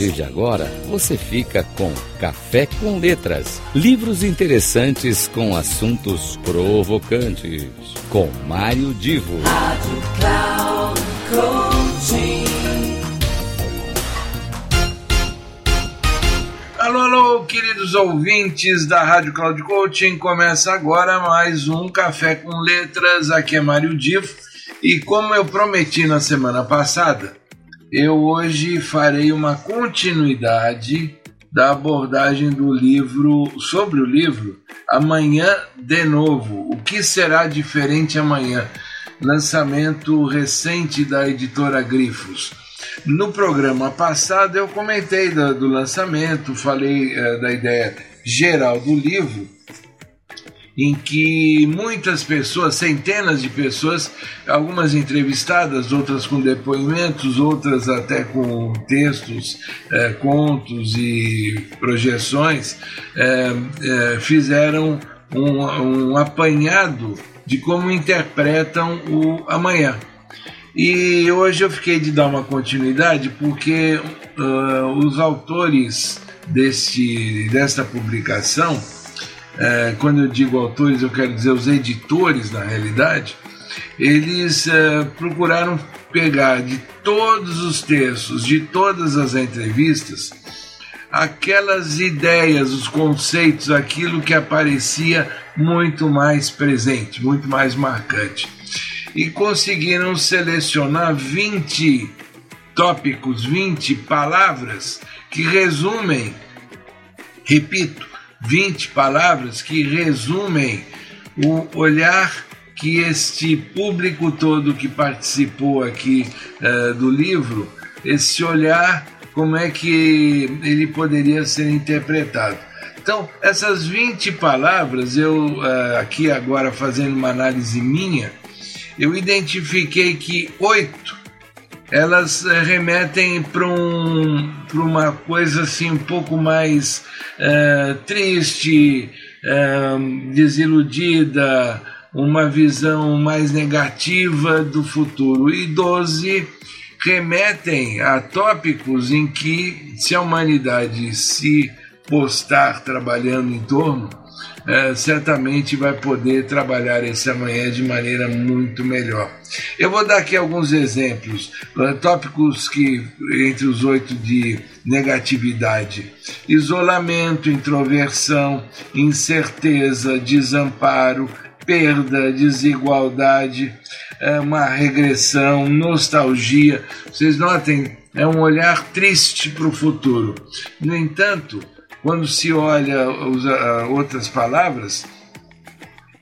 partir de agora, você fica com Café com Letras. Livros interessantes com assuntos provocantes. Com Mário Divo. Rádio Cloud Alô, alô, queridos ouvintes da Rádio Cloud Coaching. Começa agora mais um Café com Letras. Aqui é Mário Divo. E como eu prometi na semana passada, eu hoje farei uma continuidade da abordagem do livro, sobre o livro Amanhã de Novo. O que será diferente amanhã? Lançamento recente da editora Grifos. No programa passado eu comentei do, do lançamento, falei uh, da ideia geral do livro em que muitas pessoas, centenas de pessoas, algumas entrevistadas, outras com depoimentos, outras até com textos, eh, contos e projeções, eh, eh, fizeram um, um apanhado de como interpretam o amanhã. E hoje eu fiquei de dar uma continuidade porque uh, os autores deste, desta publicação é, quando eu digo autores, eu quero dizer os editores, na realidade, eles é, procuraram pegar de todos os textos, de todas as entrevistas, aquelas ideias, os conceitos, aquilo que aparecia muito mais presente, muito mais marcante. E conseguiram selecionar 20 tópicos, 20 palavras que resumem, repito, 20 palavras que resumem o olhar que este público todo que participou aqui uh, do livro, esse olhar, como é que ele poderia ser interpretado. Então, essas 20 palavras, eu uh, aqui agora fazendo uma análise minha, eu identifiquei que oito elas eh, remetem para um, uma coisa assim um pouco mais uh, triste, uh, desiludida, uma visão mais negativa do futuro. E 12 remetem a tópicos em que, se a humanidade se postar trabalhando em torno, é, certamente vai poder trabalhar esse amanhã de maneira muito melhor. Eu vou dar aqui alguns exemplos, uh, tópicos que entre os oito de negatividade: isolamento, introversão, incerteza, desamparo, perda, desigualdade, é, uma regressão, nostalgia. Vocês notem, é um olhar triste para o futuro. No entanto, quando se olha outras palavras,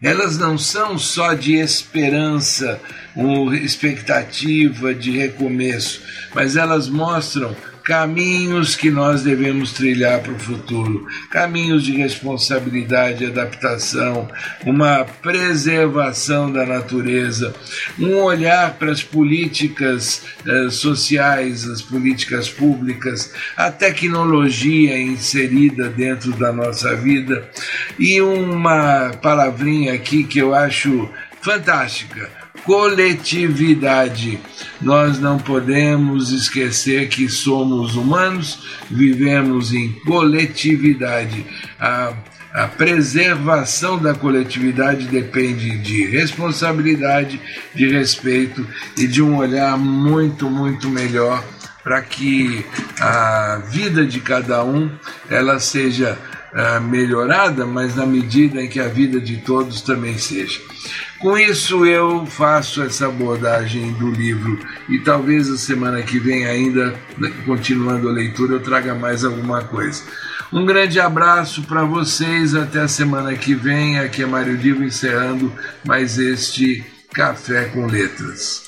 elas não são só de esperança ou expectativa de recomeço, mas elas mostram caminhos que nós devemos trilhar para o futuro, caminhos de responsabilidade, adaptação, uma preservação da natureza, um olhar para as políticas eh, sociais, as políticas públicas, a tecnologia inserida dentro da nossa vida. E uma palavrinha aqui que eu acho fantástica coletividade. Nós não podemos esquecer que somos humanos, vivemos em coletividade. A, a preservação da coletividade depende de responsabilidade, de respeito e de um olhar muito, muito melhor para que a vida de cada um ela seja melhorada, mas na medida em que a vida de todos também seja. Com isso eu faço essa abordagem do livro e talvez a semana que vem ainda, continuando a leitura, eu traga mais alguma coisa. Um grande abraço para vocês, até a semana que vem. Aqui é Mário Divo encerrando mais este Café com Letras.